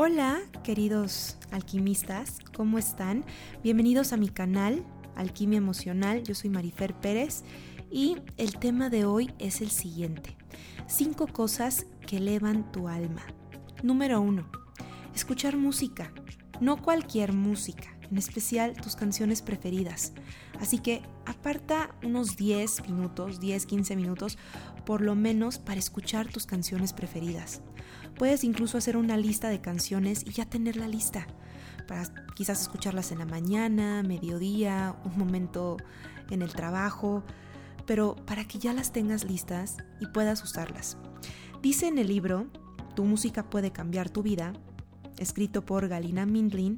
Hola, queridos alquimistas, ¿cómo están? Bienvenidos a mi canal, Alquimia Emocional. Yo soy Marifer Pérez y el tema de hoy es el siguiente. Cinco cosas que elevan tu alma. Número uno, escuchar música. No cualquier música, en especial tus canciones preferidas. Así que aparta unos 10 minutos, 10, 15 minutos, por lo menos para escuchar tus canciones preferidas. Puedes incluso hacer una lista de canciones y ya tener la lista para quizás escucharlas en la mañana, mediodía, un momento en el trabajo, pero para que ya las tengas listas y puedas usarlas. Dice en el libro Tu música puede cambiar tu vida, escrito por Galina Mindlin,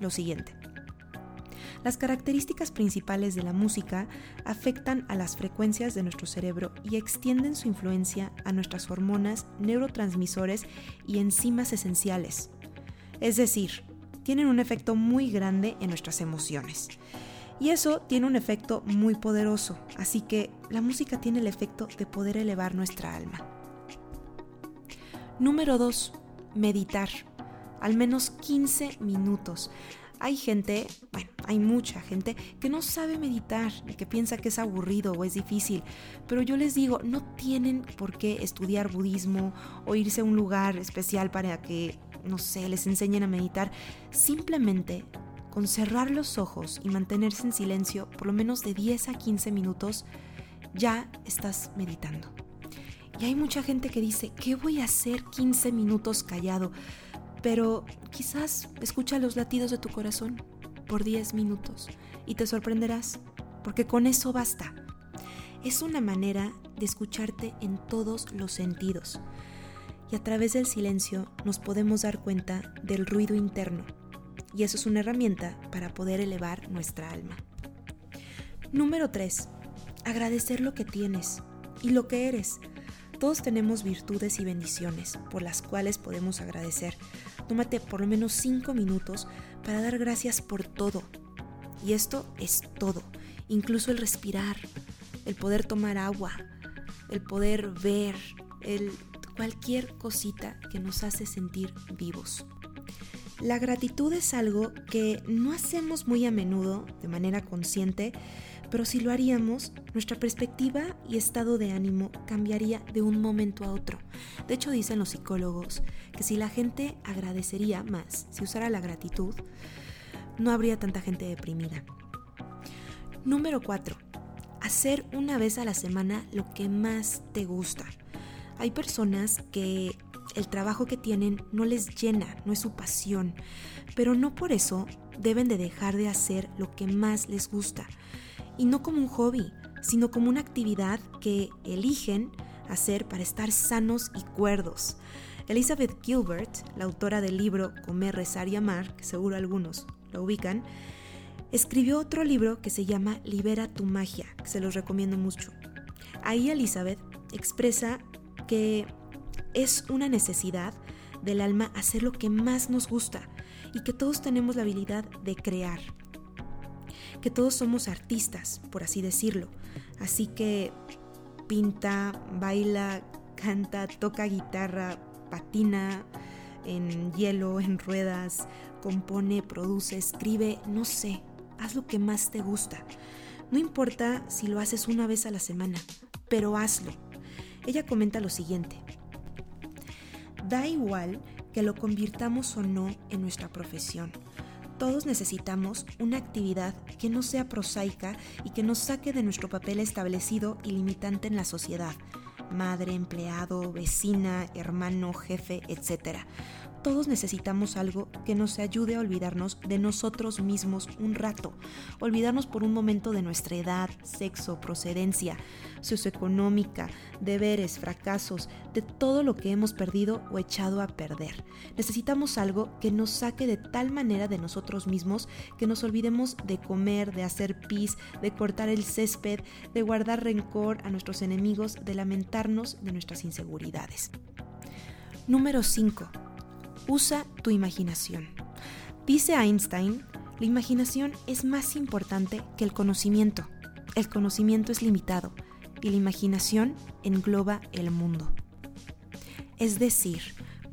lo siguiente. Las características principales de la música afectan a las frecuencias de nuestro cerebro y extienden su influencia a nuestras hormonas, neurotransmisores y enzimas esenciales. Es decir, tienen un efecto muy grande en nuestras emociones. Y eso tiene un efecto muy poderoso, así que la música tiene el efecto de poder elevar nuestra alma. Número 2. Meditar. Al menos 15 minutos. Hay gente, bueno, hay mucha gente que no sabe meditar y que piensa que es aburrido o es difícil, pero yo les digo, no tienen por qué estudiar budismo o irse a un lugar especial para que, no sé, les enseñen a meditar. Simplemente con cerrar los ojos y mantenerse en silencio por lo menos de 10 a 15 minutos, ya estás meditando. Y hay mucha gente que dice, ¿qué voy a hacer 15 minutos callado? pero quizás escucha los latidos de tu corazón por 10 minutos y te sorprenderás, porque con eso basta. Es una manera de escucharte en todos los sentidos y a través del silencio nos podemos dar cuenta del ruido interno y eso es una herramienta para poder elevar nuestra alma. Número 3. Agradecer lo que tienes y lo que eres. Todos tenemos virtudes y bendiciones por las cuales podemos agradecer. Tómate por lo menos 5 minutos para dar gracias por todo. Y esto es todo, incluso el respirar, el poder tomar agua, el poder ver, el cualquier cosita que nos hace sentir vivos. La gratitud es algo que no hacemos muy a menudo de manera consciente, pero si lo haríamos, nuestra perspectiva y estado de ánimo cambiaría de un momento a otro. De hecho, dicen los psicólogos que si la gente agradecería más, si usara la gratitud, no habría tanta gente deprimida. Número 4. Hacer una vez a la semana lo que más te gusta. Hay personas que el trabajo que tienen no les llena, no es su pasión, pero no por eso deben de dejar de hacer lo que más les gusta y no como un hobby, sino como una actividad que eligen hacer para estar sanos y cuerdos. Elizabeth Gilbert, la autora del libro Comer, Rezar y Amar, que seguro algunos lo ubican, escribió otro libro que se llama Libera tu magia, que se los recomiendo mucho. Ahí Elizabeth expresa que es una necesidad del alma hacer lo que más nos gusta y que todos tenemos la habilidad de crear, que todos somos artistas, por así decirlo. Así que pinta, baila, canta, toca guitarra, patina en hielo, en ruedas, compone, produce, escribe, no sé, haz lo que más te gusta. No importa si lo haces una vez a la semana, pero hazlo. Ella comenta lo siguiente. Da igual que lo convirtamos o no en nuestra profesión. Todos necesitamos una actividad que no sea prosaica y que nos saque de nuestro papel establecido y limitante en la sociedad. Madre, empleado, vecina, hermano, jefe, etc. Todos necesitamos algo que nos ayude a olvidarnos de nosotros mismos un rato, olvidarnos por un momento de nuestra edad, sexo, procedencia, socioeconómica, deberes, fracasos, de todo lo que hemos perdido o echado a perder. Necesitamos algo que nos saque de tal manera de nosotros mismos que nos olvidemos de comer, de hacer pis, de cortar el césped, de guardar rencor a nuestros enemigos, de lamentarnos de nuestras inseguridades. Número 5 Usa tu imaginación. Dice Einstein, la imaginación es más importante que el conocimiento. El conocimiento es limitado y la imaginación engloba el mundo. Es decir,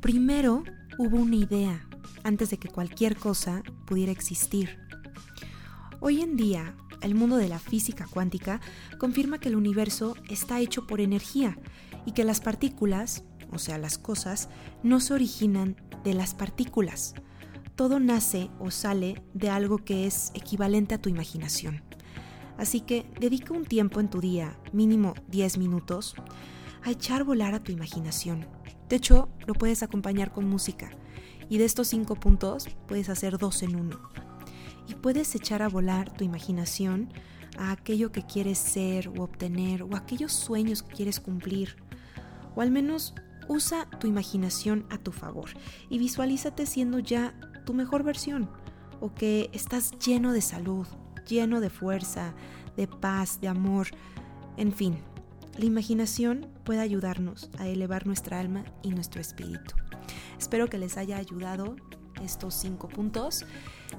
primero hubo una idea antes de que cualquier cosa pudiera existir. Hoy en día, el mundo de la física cuántica confirma que el universo está hecho por energía y que las partículas, o sea, las cosas, no se originan de las partículas. Todo nace o sale de algo que es equivalente a tu imaginación. Así que dedica un tiempo en tu día, mínimo 10 minutos, a echar volar a tu imaginación. De hecho, lo puedes acompañar con música. Y de estos cinco puntos puedes hacer dos en uno. Y puedes echar a volar tu imaginación a aquello que quieres ser o obtener o aquellos sueños que quieres cumplir. O al menos usa tu imaginación a tu favor y visualízate siendo ya tu mejor versión o que estás lleno de salud, lleno de fuerza, de paz, de amor, en fin. La imaginación puede ayudarnos a elevar nuestra alma y nuestro espíritu. Espero que les haya ayudado estos cinco puntos.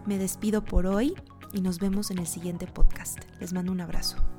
Me despido por hoy y nos vemos en el siguiente podcast. Les mando un abrazo.